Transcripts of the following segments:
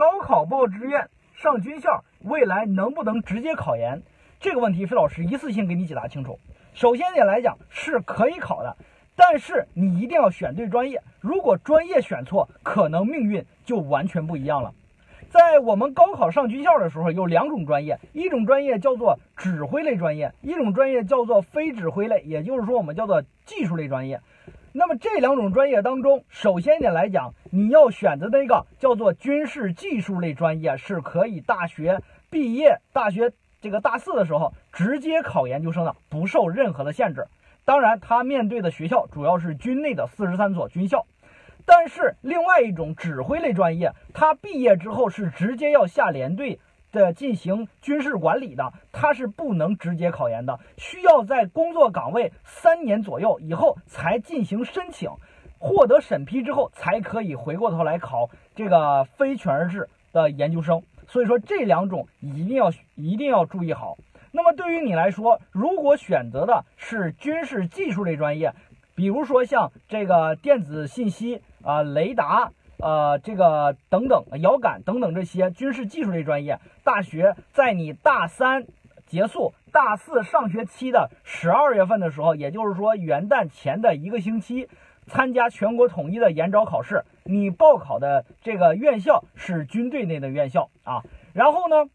高考报志愿上军校，未来能不能直接考研？这个问题，费老师一次性给你解答清楚。首先点来讲是可以考的，但是你一定要选对专业。如果专业选错，可能命运就完全不一样了。在我们高考上军校的时候，有两种专业，一种专业叫做指挥类专业，一种专业叫做非指挥类，也就是说我们叫做技术类专业。那么这两种专业当中，首先一点来讲，你要选择那个叫做军事技术类专业，是可以大学毕业、大学这个大四的时候直接考研究生的，不受任何的限制。当然，他面对的学校主要是军内的四十三所军校。但是另外一种指挥类专业，他毕业之后是直接要下连队的进行军事管理的，他是不能直接考研的，需要在工作岗位三年左右以后才进行申请，获得审批之后才可以回过头来考这个非全日制的研究生。所以说这两种一定要一定要注意好。那么对于你来说，如果选择的是军事技术类专业，比如说像这个电子信息。啊，雷达，呃，这个等等，遥感等等这些军事技术类专业，大学在你大三结束、大四上学期的十二月份的时候，也就是说元旦前的一个星期，参加全国统一的研招考试。你报考的这个院校是军队内的院校啊，然后呢，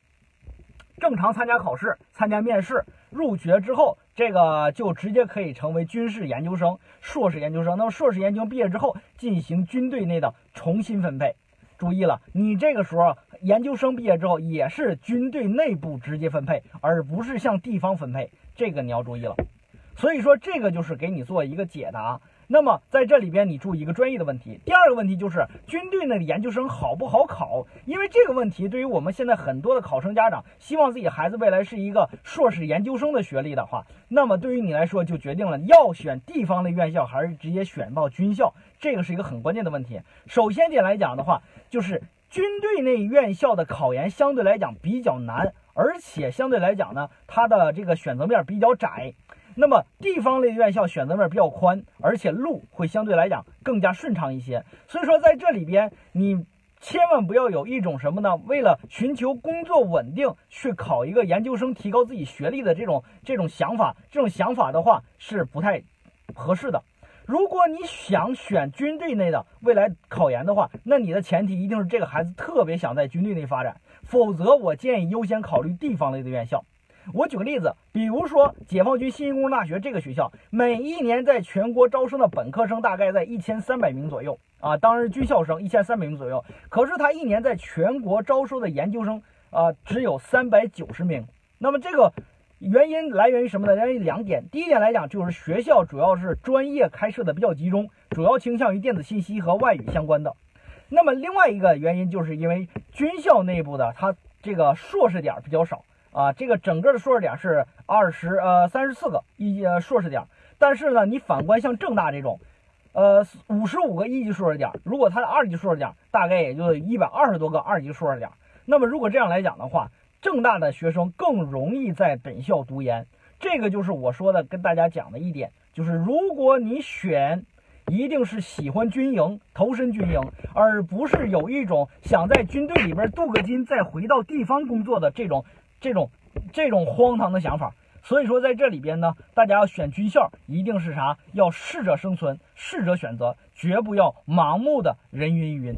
正常参加考试、参加面试，入学之后。这个就直接可以成为军事研究生、硕士研究生。那么硕士研究生毕业之后，进行军队内的重新分配。注意了，你这个时候研究生毕业之后，也是军队内部直接分配，而不是向地方分配。这个你要注意了。所以说，这个就是给你做一个解答。那么在这里边，你注意一个专业的问题。第二个问题就是军队内的研究生好不好考？因为这个问题对于我们现在很多的考生家长，希望自己孩子未来是一个硕士研究生的学历的话，那么对于你来说就决定了要选地方的院校还是直接选到军校，这个是一个很关键的问题。首先点来讲的话，就是军队内院校的考研相对来讲比较难，而且相对来讲呢，它的这个选择面比较窄。那么地方类院校选择面比较宽，而且路会相对来讲更加顺畅一些。所以说在这里边，你千万不要有一种什么呢？为了寻求工作稳定去考一个研究生，提高自己学历的这种这种想法，这种想法的话是不太合适的。如果你想选军队内的未来考研的话，那你的前提一定是这个孩子特别想在军队内发展，否则我建议优先考虑地方类的院校。我举个例子，比如说解放军新兴工程大学这个学校，每一年在全国招生的本科生大概在一千三百名左右啊，当然军校生一千三百名左右。可是他一年在全国招收的研究生啊，只有三百九十名。那么这个原因来源于什么呢？来源于两点。第一点来讲，就是学校主要是专业开设的比较集中，主要倾向于电子信息和外语相关的。那么另外一个原因，就是因为军校内部的它这个硕士点比较少。啊，这个整个的硕士点是二十呃三十四个一呃硕士点，但是呢，你反观像正大这种，呃五十五个一级硕士点，如果它的二级硕士点大概也就一百二十多个二级硕士点，那么如果这样来讲的话，正大的学生更容易在本校读研，这个就是我说的跟大家讲的一点，就是如果你选，一定是喜欢军营，投身军营，而不是有一种想在军队里边镀个金再回到地方工作的这种。这种这种荒唐的想法，所以说在这里边呢，大家要选军校，一定是啥？要适者生存，适者选择，绝不要盲目的人云亦云。